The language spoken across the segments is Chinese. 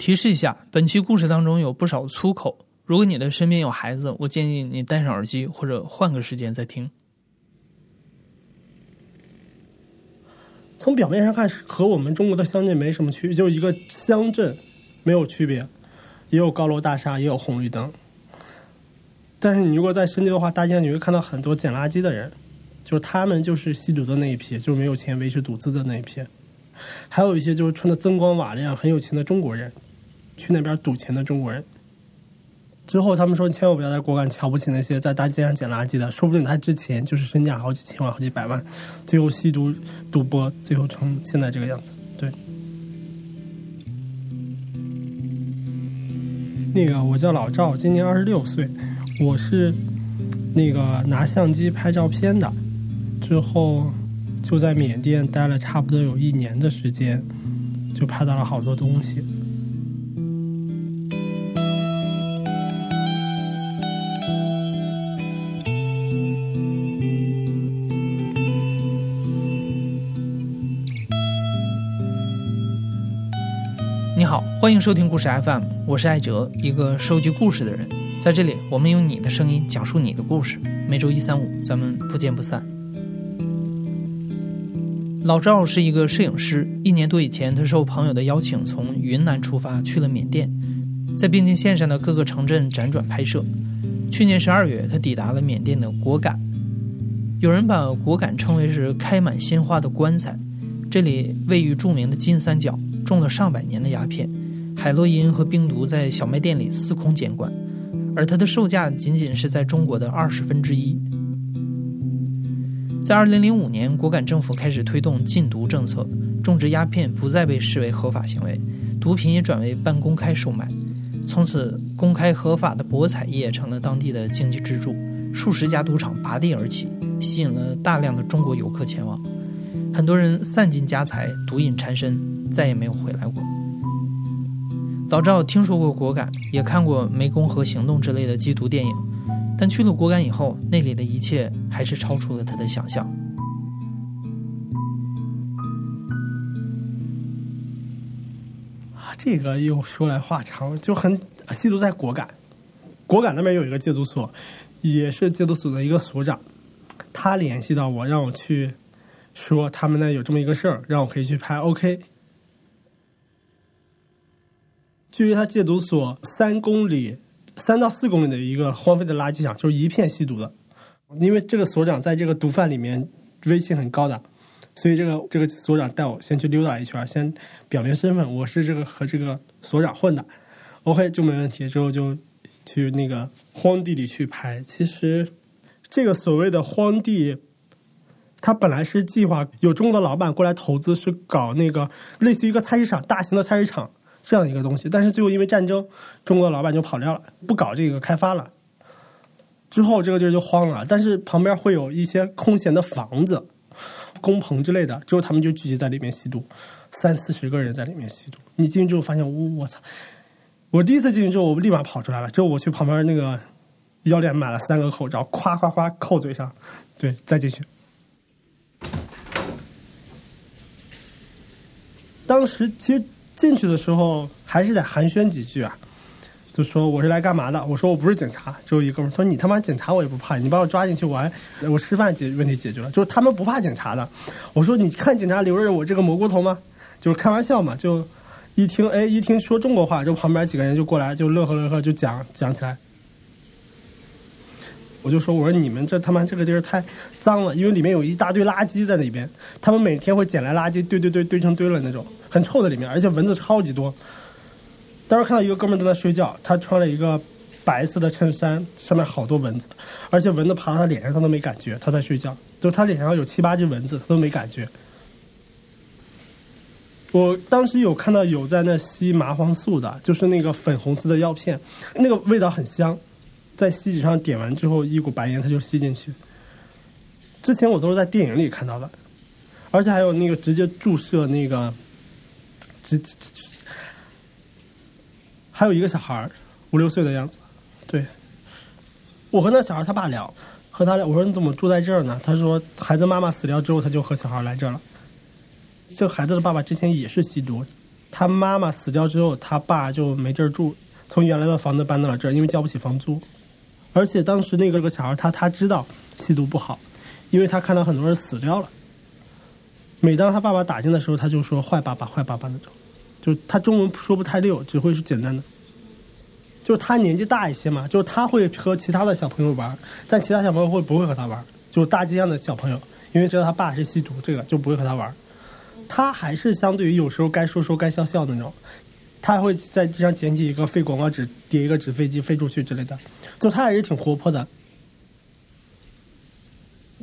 提示一下，本期故事当中有不少粗口，如果你的身边有孩子，我建议你戴上耳机或者换个时间再听。从表面上看，和我们中国的乡镇没什么区别，就一个乡镇，没有区别，也有高楼大厦，也有红绿灯。但是你如果在深圳的话，大街上你会看到很多捡垃圾的人，就是他们就是吸毒的那一批，就是没有钱维持赌资的那一批，还有一些就是穿的锃光瓦亮、很有钱的中国人，去那边赌钱的中国人。之后他们说，千万不要在果敢瞧不起那些在大街上捡垃圾的，说不定他之前就是身价好几千万、好几百万，最后吸毒、赌博，最后成现在这个样子。对，那个我叫老赵，今年二十六岁，我是那个拿相机拍照片的，之后就在缅甸待了差不多有一年的时间，就拍到了好多东西。欢迎收听故事 FM，我是艾哲，一个收集故事的人。在这里，我们用你的声音讲述你的故事。每周一、三、五，咱们不见不散。老赵是一个摄影师，一年多以前，他受朋友的邀请，从云南出发去了缅甸，在边境线上的各个城镇辗转拍摄。去年十二月，他抵达了缅甸的果敢。有人把果敢称为是开满鲜花的棺材，这里位于著名的金三角。种了上百年的鸦片，海洛因和冰毒在小卖店里司空见惯，而它的售价仅仅是在中国的二十分之一。在二零零五年，果敢政府开始推动禁毒政策，种植鸦片不再被视为合法行为，毒品也转为半公开售卖。从此，公开合法的博彩业成了当地的经济支柱，数十家赌场拔地而起，吸引了大量的中国游客前往。很多人散尽家财，毒瘾缠身，再也没有回来过。老赵听说过果敢，也看过《湄公河行动》之类的缉毒电影，但去了果敢以后，那里的一切还是超出了他的想象。啊，这个又说来话长，就很吸毒在果敢，果敢那边有一个戒毒所，也是戒毒所的一个所长，他联系到我，让我去。说他们那有这么一个事儿，让我可以去拍。OK，距离他戒毒所三公里、三到四公里的一个荒废的垃圾场，就是一片吸毒的。因为这个所长在这个毒贩里面威信很高的，所以这个这个所长带我先去溜达一圈，先表明身份，我是这个和这个所长混的。OK 就没问题，之后就去那个荒地里去拍。其实这个所谓的荒地。他本来是计划有中国的老板过来投资，是搞那个类似于一个菜市场、大型的菜市场这样一个东西。但是最后因为战争，中国的老板就跑掉了，不搞这个开发了。之后这个地儿就荒了，但是旁边会有一些空闲的房子、工棚之类的。之后他们就聚集在里面吸毒，三四十个人在里面吸毒。你进去之后发现，我操！我第一次进去之后，我立马跑出来了。之后我去旁边那个药店买了三个口罩，夸夸夸扣嘴上，对，再进去。当时其实进去的时候还是得寒暄几句啊，就说我是来干嘛的？我说我不是警察。之后一哥们说你他妈警察我也不怕，你把我抓进去我我吃饭解问题解决了。就是他们不怕警察的。我说你看警察留着我这个蘑菇头吗？就是开玩笑嘛。就一听哎一听说中国话，就旁边几个人就过来就乐呵乐呵就讲讲起来。我就说，我说你们这他妈这个地儿太脏了，因为里面有一大堆垃圾在那边，他们每天会捡来垃圾堆堆堆堆成堆了那种，很臭的里面，而且蚊子超级多。当时看到一个哥们在睡觉，他穿了一个白色的衬衫，上面好多蚊子，而且蚊子爬到他脸上他都没感觉，他在睡觉，就他脸上有七八只蚊子他都没感觉。我当时有看到有在那吸麻黄素的，就是那个粉红色的药片，那个味道很香。在锡纸上点完之后，一股白烟它就吸进去。之前我都是在电影里看到的，而且还有那个直接注射那个，这这这，还有一个小孩儿五六岁的样子，对。我和那小孩他爸聊，和他聊，我说你怎么住在这儿呢？他说孩子妈妈死掉之后，他就和小孩来这儿了。这个孩子的爸爸之前也是吸毒，他妈妈死掉之后，他爸就没地儿住，从原来的房子搬到了这儿，因为交不起房租。而且当时那个个小孩，他他知道吸毒不好，因为他看到很多人死掉了。每当他爸爸打进的时候，他就说“坏爸爸，坏爸爸”那种，就他中文说不太溜，只会是简单的。就是他年纪大一些嘛，就是他会和其他的小朋友玩，但其他小朋友会不会和他玩？就大街上的小朋友，因为知道他爸是吸毒，这个就不会和他玩。他还是相对于有时候该说说该笑笑那种，他会在地上捡起一个废广告纸，叠一个纸飞机飞出去之类的，就他还是挺活泼的。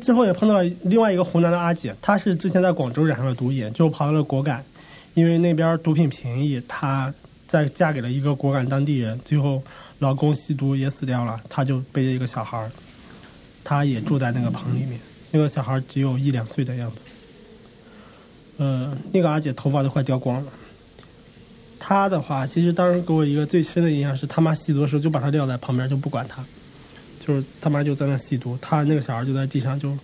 之后也碰到了另外一个湖南的阿姐，她是之前在广州染上了毒瘾，就跑到了果敢，因为那边毒品便宜，她再嫁给了一个果敢当地人，最后老公吸毒也死掉了，她就背着一个小孩儿，她也住在那个棚里面，那个小孩只有一两岁的样子。呃，那个阿姐头发都快掉光了。她的话，其实当时给我一个最深的印象是，他妈吸毒的时候就把她撂在旁边，就不管她，就是他妈就在那吸毒，他那个小孩就在地上就，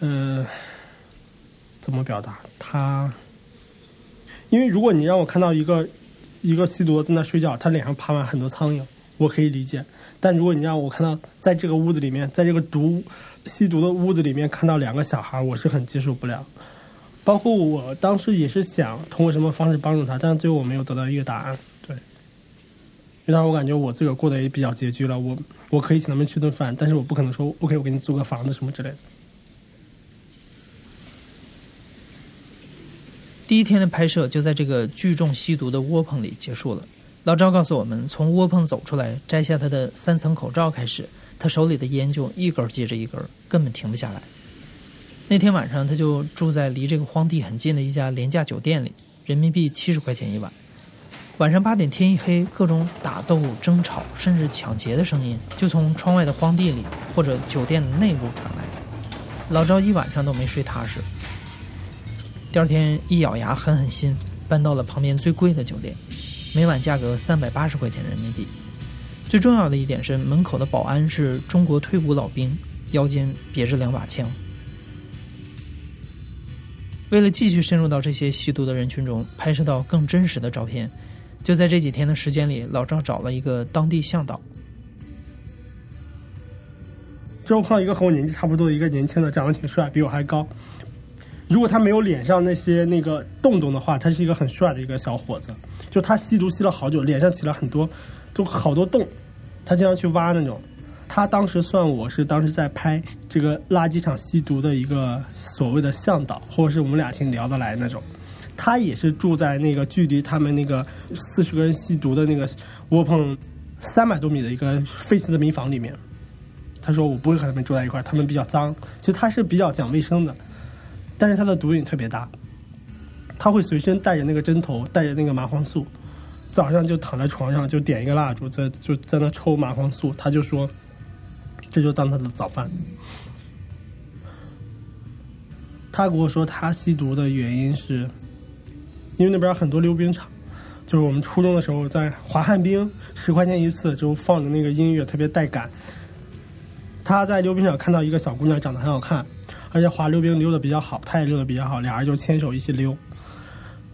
呃，怎么表达？他，因为如果你让我看到一个一个吸毒的在那睡觉，他脸上爬满很多苍蝇，我可以理解。但如果你让我看到在这个屋子里面，在这个毒吸毒的屋子里面看到两个小孩，我是很接受不了。包括我当时也是想通过什么方式帮助他，但是最后我没有得到一个答案。对，因为当时我感觉我自个儿过得也比较拮据了，我我可以请他们吃顿饭，但是我不可能说 OK，我给你租个房子什么之类的。第一天的拍摄就在这个聚众吸毒的窝棚里结束了。老赵告诉我们，从窝棚走出来，摘下他的三层口罩开始，他手里的烟就一根接着一根，根本停不下来。那天晚上，他就住在离这个荒地很近的一家廉价酒店里，人民币七十块钱一晚。晚上八点，天一黑，各种打斗、争吵，甚至抢劫的声音就从窗外的荒地里或者酒店内部传来。老赵一晚上都没睡踏实。第二天一咬牙，狠狠心，搬到了旁边最贵的酒店，每晚价格三百八十块钱人民币。最重要的一点是，门口的保安是中国退伍老兵，腰间别着两把枪。为了继续深入到这些吸毒的人群中，拍摄到更真实的照片，就在这几天的时间里，老赵找了一个当地向导。之后碰到一个和我年纪差不多的一个年轻的，长得挺帅，比我还高。如果他没有脸上那些那个洞洞的话，他是一个很帅的一个小伙子。就他吸毒吸了好久，脸上起了很多，都好多洞，他经常去挖那种。他当时算我是当时在拍这个垃圾场吸毒的一个所谓的向导，或者是我们俩挺聊得来那种。他也是住在那个距离他们那个四十个人吸毒的那个窝棚三百多米的一个废弃的民房里面。他说我不会和他们住在一块，他们比较脏。其实他是比较讲卫生的，但是他的毒瘾特别大。他会随身带着那个针头，带着那个麻黄素，早上就躺在床上就点一个蜡烛，在就在那抽麻黄素。他就说。这就当他的早饭。他跟我说，他吸毒的原因是，因为那边很多溜冰场，就是我们初中的时候在滑旱冰，十块钱一次，就放着那个音乐特别带感。他在溜冰场看到一个小姑娘长得很好看，而且滑溜冰溜的比较好，他也溜的比较好，俩人就牵手一起溜。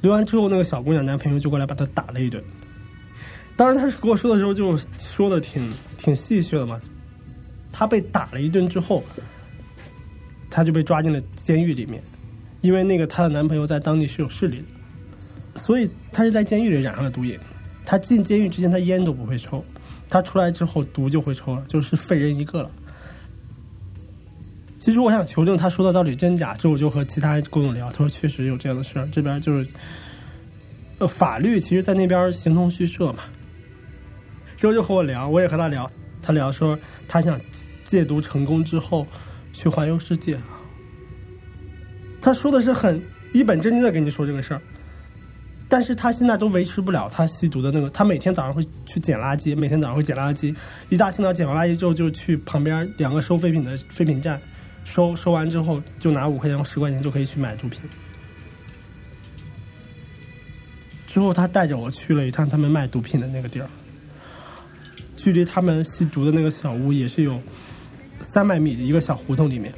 溜完之后，那个小姑娘男朋友就过来把她打了一顿。当时他跟我说的时候，就说的挺挺戏谑的嘛。她被打了一顿之后，她就被抓进了监狱里面，因为那个她的男朋友在当地是有势力的，所以他是在监狱里染上了毒瘾。他进监狱之前，他烟都不会抽，他出来之后毒就会抽了，就是废人一个了。其实我想求证他说的到底真假，之后我就和其他工友聊，他说确实有这样的事儿，这边就是，呃，法律其实在那边形同虚设嘛。之后就和我聊，我也和他聊，他聊说他想。戒毒成功之后，去环游世界。他说的是很一本正经的跟你说这个事儿，但是他现在都维持不了他吸毒的那个。他每天早上会去捡垃圾，每天早上会捡垃圾，一大清早捡完垃圾之后，就去旁边两个收废品的废品站收，收完之后就拿五块钱或十块钱就可以去买毒品。之后他带着我去了一趟他们卖毒品的那个地儿，距离他们吸毒的那个小屋也是有。三百米的一个小胡同里面，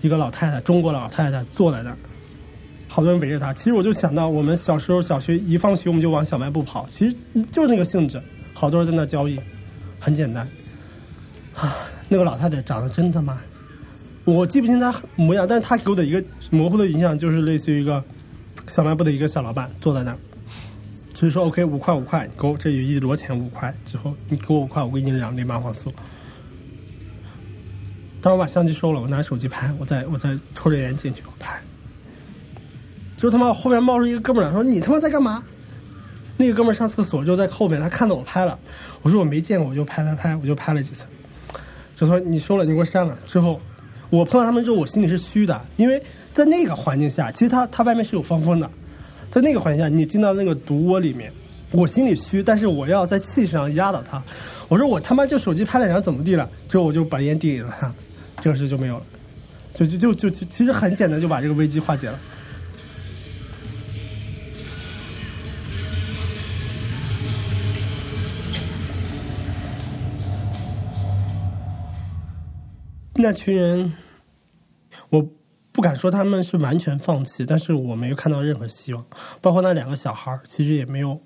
一个老太太，中国老太太坐在那儿，好多人围着他。其实我就想到，我们小时候小学一放学我们就往小卖部跑，其实就是那个性质，好多人在那交易，很简单。啊，那个老太太长得真他妈，我记不清她模样，但是她给我的一个模糊的印象就是类似于一个小卖部的一个小老板坐在那儿，就是说 OK 五块五块，给我这有一摞钱五块，之后你给我五块，我给你两粒麻黄素。当我把相机收了，我拿手机拍，我再我再抽着烟进去我拍。就他妈后面冒出一个哥们儿来说：“你他妈在干嘛？”那个哥们儿上厕所就在后面，他看到我拍了，我说我没见过，我就拍拍拍，我就拍了几次。就说你收了，你给我删了。之后我碰到他们之后，我心里是虚的，因为在那个环境下，其实他他外面是有防风的，在那个环境下，你进到那个毒窝里面，我心里虚，但是我要在气势上压倒他。我说我他妈就手机拍了，然后怎么地了？之后我就把烟递给了他。这个事就没有了，就就就就其实很简单，就把这个危机化解了。那群人，我不敢说他们是完全放弃，但是我没有看到任何希望。包括那两个小孩其实也没有，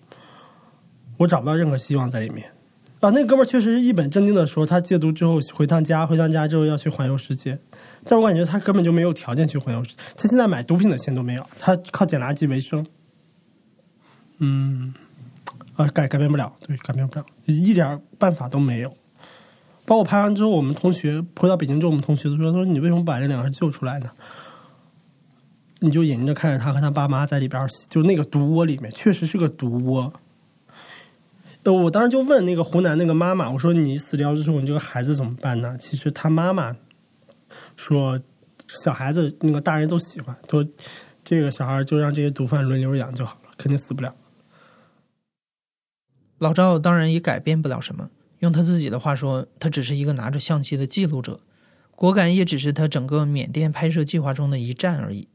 我找不到任何希望在里面。啊，那哥们儿确实是一本正经的说，他戒毒之后回趟家，回趟家之后要去环游世界。但我感觉他根本就没有条件去环游，他现在买毒品的钱都没有，他靠捡垃圾为生。嗯，啊，改改变不了，对，改变不了，一点办法都没有。包括拍完之后，我们同学回到北京之后，我们同学都说：“说你为什么把这两个人救出来呢？”你就眼睁睁看着他和他爸妈在里边，就那个毒窝里面，确实是个毒窝。呃，我当时就问那个湖南那个妈妈，我说你死掉之后，你这个孩子怎么办呢？其实他妈妈说，小孩子那个大人都喜欢，都这个小孩就让这些毒贩轮流养就好了，肯定死不了。老赵当然也改变不了什么，用他自己的话说，他只是一个拿着相机的记录者，果敢也只是他整个缅甸拍摄计划中的一站而已。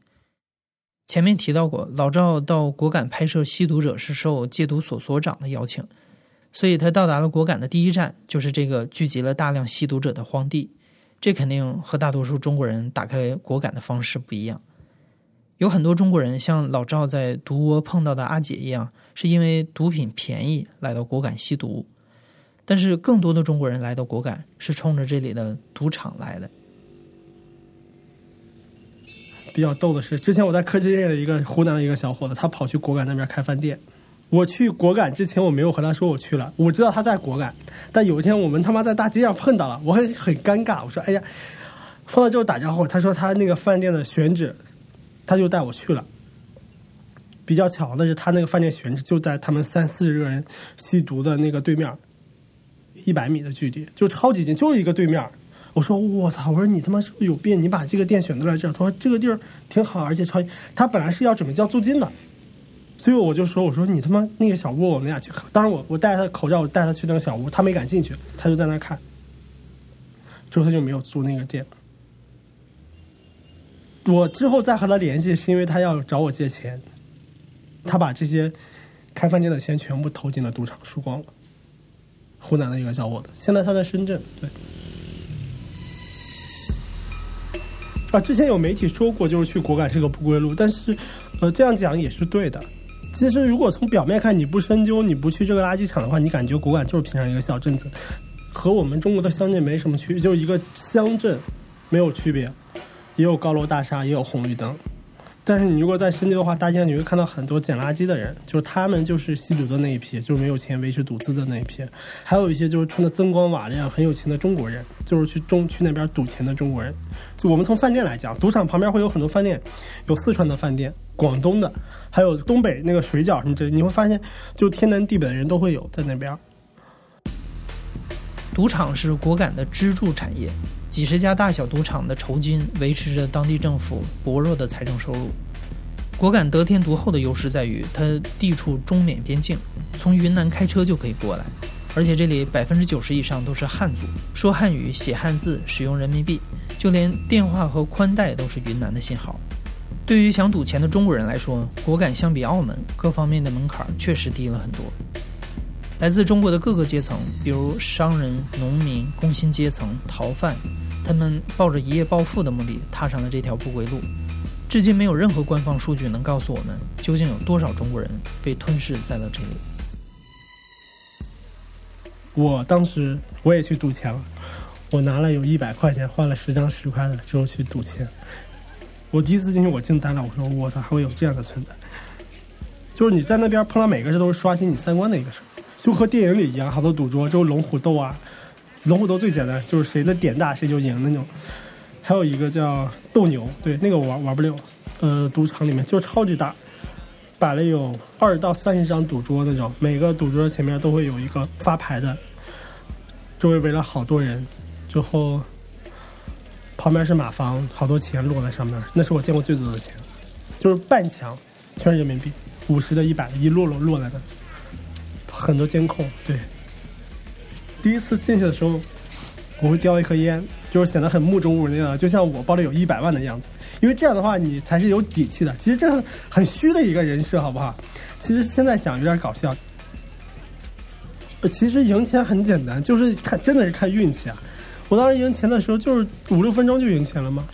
前面提到过，老赵到果敢拍摄吸毒者是受戒毒所所长的邀请。所以他到达了果敢的第一站，就是这个聚集了大量吸毒者的荒地。这肯定和大多数中国人打开果敢的方式不一样。有很多中国人像老赵在毒窝碰到的阿姐一样，是因为毒品便宜来到果敢吸毒。但是更多的中国人来到果敢是冲着这里的赌场来的。比较逗的是，之前我在科技认识一个湖南的一个小伙子，他跑去果敢那边开饭店。我去果敢之前，我没有和他说我去了。我知道他在果敢，但有一天我们他妈在大街上碰到了，我很很尴尬。我说：“哎呀，碰到之后打招呼。”他说他那个饭店的选址，他就带我去了。比较巧的是，他那个饭店选址就在他们三四十个人吸毒的那个对面，一百米的距离，就超级近，就一个对面。我说：“我操！我说你他妈是不是有病？你把这个店选在这？”他说：“这个地儿挺好，而且超……他本来是要准备交租金的。”所以我就说，我说你他妈那个小屋，我们俩去。当然我我戴他口罩，我带他去那个小屋，他没敢进去，他就在那看。之后他就没有租那个店。我之后再和他联系，是因为他要找我借钱。他把这些开饭店的钱全部投进了赌场，输光了。湖南的一个小伙子，现在他在深圳。对。啊，之前有媒体说过，就是去果敢是个不归路，但是，呃，这样讲也是对的。其实，如果从表面看，你不深究，你不去这个垃圾场的话，你感觉果敢就是平常一个小镇子，和我们中国的乡镇没什么区别，就一个乡镇，没有区别，也有高楼大厦，也有红绿灯。但是你如果在深圳的话，大街上你会看到很多捡垃圾的人，就是他们就是吸毒的那一批，就是没有钱维持赌资的那一批，还有一些就是穿的锃光瓦亮、很有钱的中国人，就是去中去那边赌钱的中国人。就我们从饭店来讲，赌场旁边会有很多饭店，有四川的饭店、广东的，还有东北那个水饺什么这，你会发现就天南地北的人都会有在那边。赌场是果敢的支柱产业。几十家大小赌场的酬金维持着当地政府薄弱的财政收入。果敢得天独厚的优势在于，它地处中缅边境，从云南开车就可以过来，而且这里百分之九十以上都是汉族，说汉语、写汉字、使用人民币，就连电话和宽带都是云南的信号。对于想赌钱的中国人来说，果敢相比澳门各方面的门槛确实低了很多。来自中国的各个阶层，比如商人、农民、工薪阶层、逃犯，他们抱着一夜暴富的目的，踏上了这条不归路。至今没有任何官方数据能告诉我们究竟有多少中国人被吞噬在了这里。我当时我也去赌钱了，我拿了有一百块钱，换了十张十块的之后去赌钱。我第一次进去，我惊呆了，我说我操，还会有这样的存在？就是你在那边碰到每个人都是刷新你三观的一个事就和电影里一样，好多赌桌，就龙虎斗啊，龙虎斗最简单，就是谁的点大谁就赢那种。还有一个叫斗牛，对，那个我玩玩不了。呃，赌场里面就超级大，摆了有二到三十张赌桌那种，每个赌桌前面都会有一个发牌的，周围围了好多人，之后旁边是马房，好多钱落在上面，那是我见过最多的钱，就是半墙全是人民币，五十的、一百的，一摞摞落在那，很多监控。对，第一次进去的时候，我会叼一颗烟。就是显得很目中无人的，就像我包里有一百万的样子，因为这样的话你才是有底气的。其实这很虚的一个人设，好不好？其实现在想有点搞笑。其实赢钱很简单，就是看真的是看运气啊。我当时赢钱的时候，就是五六分钟就赢钱了嘛，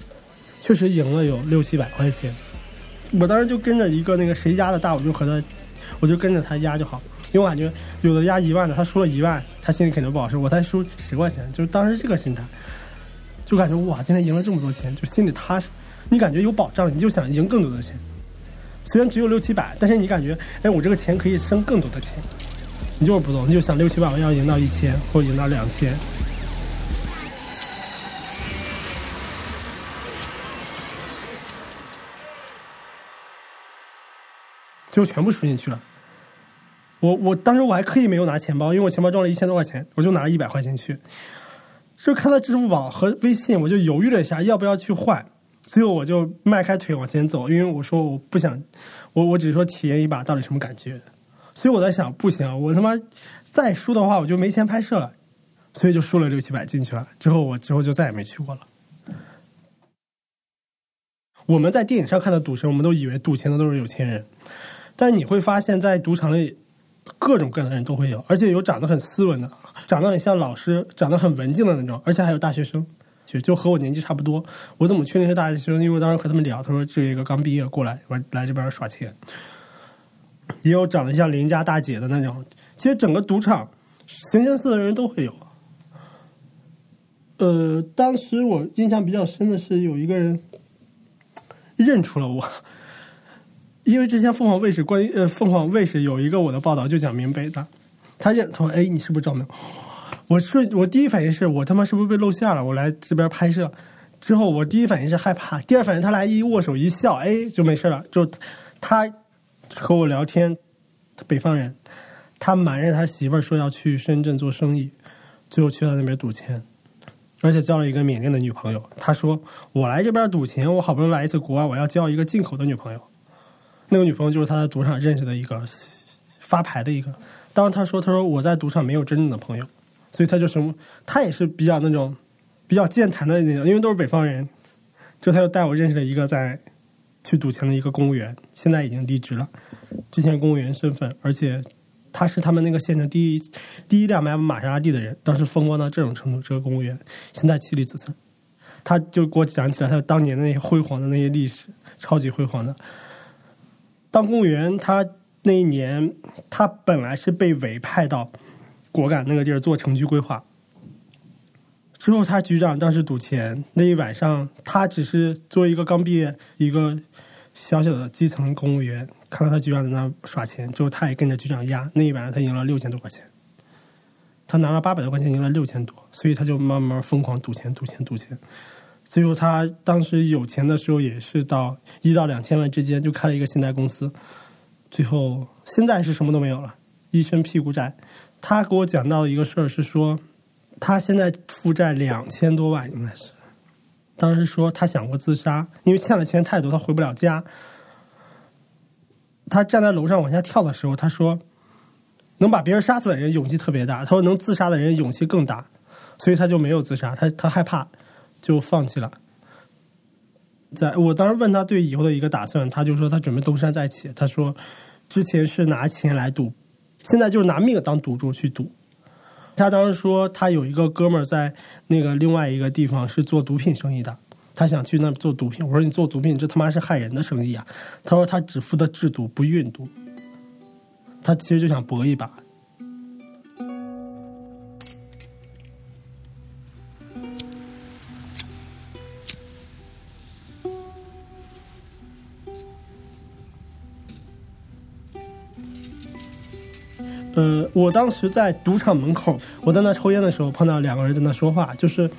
确实赢了有六七百块钱。我当时就跟着一个那个谁家的大，我就和他，我就跟着他压就好。因为我感觉有的压一万的，他输了一万，他心里肯定不好受。我才输十块钱，就是当时这个心态。就感觉哇，今天赢了这么多钱，就心里踏实。你感觉有保障，你就想赢更多的钱。虽然只有六七百，但是你感觉，哎，我这个钱可以生更多的钱。你就是不懂，你就想六七百，我要赢到一千，或者赢到两千，就全部输进去了。我我当时我还刻意没有拿钱包，因为我钱包装了一千多块钱，我就拿了一百块钱去。就看到支付宝和微信，我就犹豫了一下，要不要去换。最后我就迈开腿往前走，因为我说我不想，我我只是说体验一把到底什么感觉。所以我在想，不行，我他妈再输的话，我就没钱拍摄了。所以就输了六七百进去了。之后我之后就再也没去过了。我们在电影上看的赌神，我们都以为赌钱的都是有钱人，但是你会发现在赌场里。各种各样的人都会有，而且有长得很斯文的，长得很像老师，长得很文静的那种，而且还有大学生，就就和我年纪差不多。我怎么确定是大学生？因为我当时和他们聊，他说这一个刚毕业过来，来来这边耍钱。也有长得像邻家大姐的那种。其实整个赌场形形色色的人都会有。呃，当时我印象比较深的是有一个人认出了我。因为之前凤凰卫视关于呃凤凰卫视有一个我的报道就讲明北的，他认他说哎你是不是赵明？我是我第一反应是我他妈是不是被露馅了？我来这边拍摄之后，我第一反应是害怕，第二反应他来一握手一笑，哎就没事了。就他和我聊天，北方人，他瞒着他媳妇儿说要去深圳做生意，最后去到那边赌钱，而且交了一个缅甸的女朋友。他说我来这边赌钱，我好不容易来一次国外，我要交一个进口的女朋友。那个女朋友就是他在赌场认识的一个发牌的一个，当时他说：“他说我在赌场没有真正的朋友，所以他就什么，他也是比较那种比较健谈的那种，因为都是北方人。就他就带我认识了一个在去赌钱的一个公务员，现在已经离职了，之前公务员身份，而且他是他们那个县城第一第一辆买玛莎拉蒂的人，当时风光到这种程度，这个公务员现在妻离子散，他就给我讲起来他当年的那些辉煌的那些历史，超级辉煌的。”当公务员，他那一年，他本来是被委派到果敢那个地儿做城区规划。之后，他局长当时赌钱，那一晚上，他只是作为一个刚毕业、一个小小的基层公务员，看到他局长在那耍钱，之后他也跟着局长压。那一晚上，他赢了六千多块钱，他拿了八百多块钱，赢了六千多，所以他就慢慢疯狂赌钱，赌钱，赌钱。最后，他当时有钱的时候也是到一到两千万之间，就开了一个信贷公司。最后，现在是什么都没有了，一身屁股债。他给我讲到一个事儿是说，他现在负债两千多万，应该是。当时说他想过自杀，因为欠了钱太多，他回不了家。他站在楼上往下跳的时候，他说，能把别人杀死的人勇气特别大，他说能自杀的人勇气更大，所以他就没有自杀，他他害怕。就放弃了。在我当时问他对以后的一个打算，他就说他准备东山再起。他说，之前是拿钱来赌，现在就是拿命当赌注去赌。他当时说他有一个哥们儿在那个另外一个地方是做毒品生意的，他想去那做毒品。我说你做毒品，这他妈是害人的生意啊！他说他只负责制毒，不运毒。他其实就想搏一把。呃，我当时在赌场门口，我在那抽烟的时候，碰到两个人在那说话，就是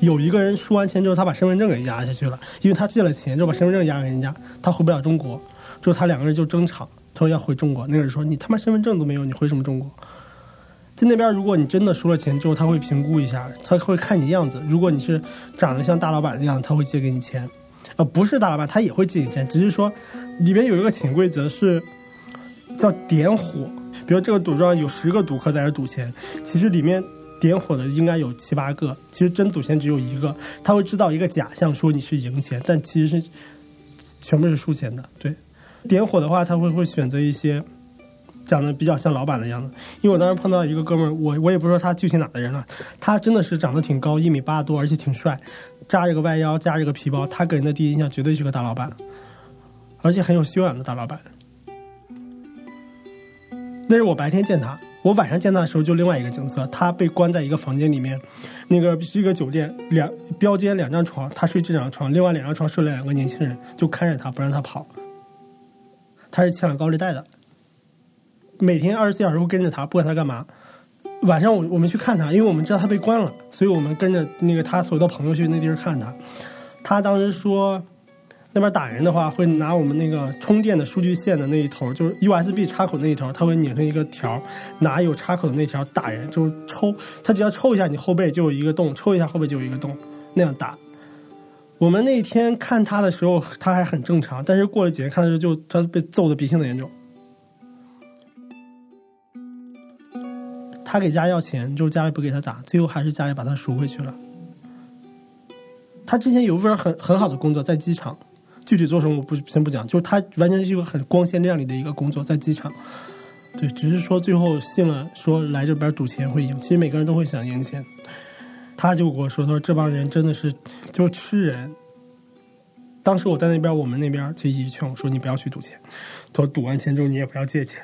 有一个人输完钱之后，他把身份证给压下去了，因为他借了钱，就把身份证压给人家，他回不了中国，之后他两个人就争吵，他说要回中国，那个人说你他妈身份证都没有，你回什么中国？在那边，如果你真的输了钱之后，他会评估一下，他会看你样子，如果你是长得像大老板那样，他会借给你钱，呃，不是大老板，他也会借你钱，只是说里边有一个潜规则是叫点火。比如这个赌桌上有十个赌客在这赌钱，其实里面点火的应该有七八个，其实真赌钱只有一个。他会制造一个假象，说你是赢钱，但其实是全部是输钱的。对，点火的话，他会会选择一些长得比较像老板的样子。因为我当时碰到一个哥们儿，我我也不说他具体哪的人了，他真的是长得挺高，一米八多，而且挺帅，扎着个外腰，夹着个皮包，他给人的第一印象绝对是个大老板，而且很有修养的大老板。那是我白天见他，我晚上见他的时候就另外一个景色。他被关在一个房间里面，那个是一个酒店，两标间两张床，他睡这张床，另外两张床睡了两个年轻人，就看着他不让他跑。他是欠了高利贷的，每天二十四小时会跟着他，不管他干嘛。晚上我我们去看他，因为我们知道他被关了，所以我们跟着那个他所有的朋友去那地儿看他。他当时说。那边打人的话，会拿我们那个充电的数据线的那一头，就是 USB 插口那一头，他会拧成一个条，拿有插口的那条打人，就是抽，他只要抽一下你后背就有一个洞，抽一下后背就有一个洞，那样打。我们那天看他的时候，他还很正常，但是过了几天看的时候，就他被揍的鼻青脸肿。他给家要钱，就是家里不给他打，最后还是家里把他赎回去了。他之前有一份很很好的工作，在机场。具体做什么我不先不讲，就是他完全是一个很光鲜亮丽的一个工作，在机场，对，只是说最后信了说来这边赌钱会赢，其实每个人都会想赢钱。他就跟我说，他说这帮人真的是就是吃人。当时我在那边，我们那边就一直劝我说你不要去赌钱，他说赌完钱之后你也不要借钱，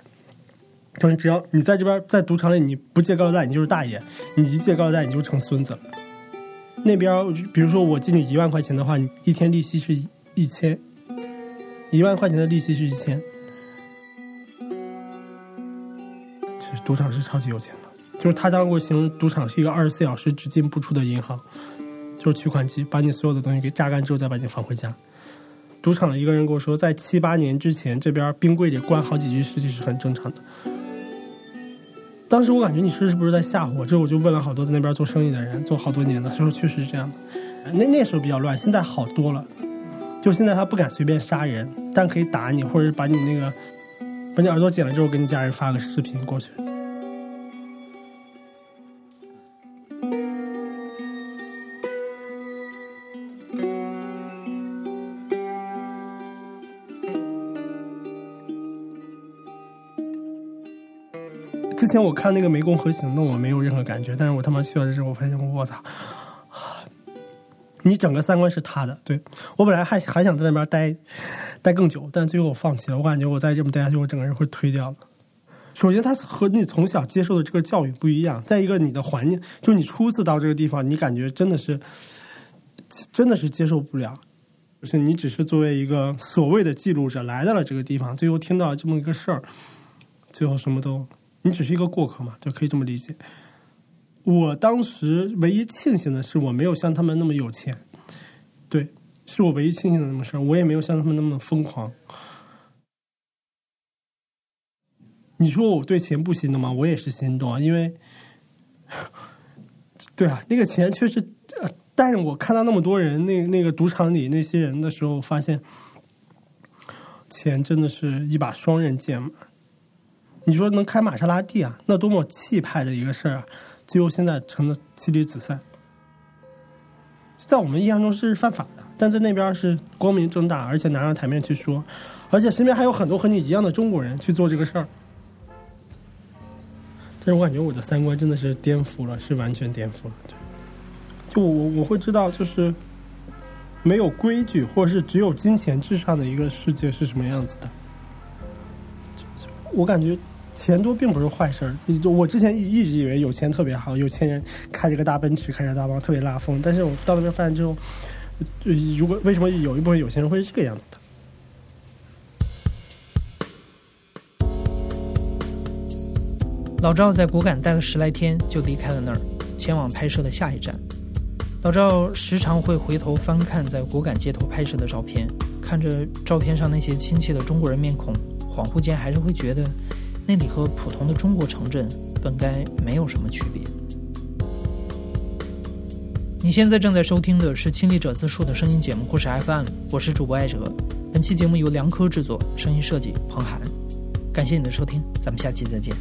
他说只要你在这边在赌场里你不借高利贷你就是大爷，你一借高利贷你就成孙子了。那边比如说我借你一万块钱的话，你一天利息是。一千，一万块钱的利息是一千。其实赌场是超级有钱的，就是他当过形容赌场是一个二十四小时只进不出的银行，就是取款机，把你所有的东西给榨干之后再把你放回家。赌场的一个人跟我说，在七八年之前，这边冰柜里关好几具尸体是很正常的。当时我感觉你是是不是在吓唬我？之后我就问了好多在那边做生意的人，做好多年的，他说确实是这样的。那那时候比较乱，现在好多了。就现在，他不敢随便杀人，但可以打你，或者是把你那个把你耳朵剪了之后，给你家人发个视频过去。之前我看那个《湄公河行动》，我没有任何感觉，但是我他妈去了之后，我发现我操！你整个三观是他的，对我本来还还想在那边待待更久，但最后我放弃了。我感觉我再这么待下去，我整个人会推掉了。首先，他和你从小接受的这个教育不一样；再一个，你的环境，就是你初次到这个地方，你感觉真的是真的是接受不了。就是你只是作为一个所谓的记录者来到了这个地方，最后听到这么一个事儿，最后什么都，你只是一个过客嘛，就可以这么理解。我当时唯一庆幸的是，我没有像他们那么有钱，对，是我唯一庆幸的那么事儿。我也没有像他们那么疯狂。你说我对钱不心动吗？我也是心动啊，因为，对啊，那个钱确实，但是我看到那么多人，那那个赌场里那些人的时候，发现，钱真的是一把双刃剑嘛。你说能开玛莎拉蒂啊，那多么气派的一个事儿啊！最后现在成了妻离子散，在我们印象中是犯法的，但在那边是光明正大，而且拿上台面去说，而且身边还有很多和你一样的中国人去做这个事儿。但是我感觉我的三观真的是颠覆了，是完全颠覆了。就我我会知道，就是没有规矩，或者是只有金钱至上的一个世界是什么样子的。我感觉钱多并不是坏事儿。我之前一一直以为有钱特别好，有钱人开着个大奔驰，开着大包，特别拉风。但是我到那边发现之后，如果为什么有一部分有钱人会是这个样子的？老赵在果敢待了十来天，就离开了那儿，前往拍摄的下一站。老赵时常会回头翻看在果敢街头拍摄的照片，看着照片上那些亲切的中国人面孔，恍惚间还是会觉得，那里和普通的中国城镇本该没有什么区别。你现在正在收听的是亲历者自述的声音节目《故事 FM》，我是主播艾哲。本期节目由梁科制作，声音设计彭涵。感谢你的收听，咱们下期再见。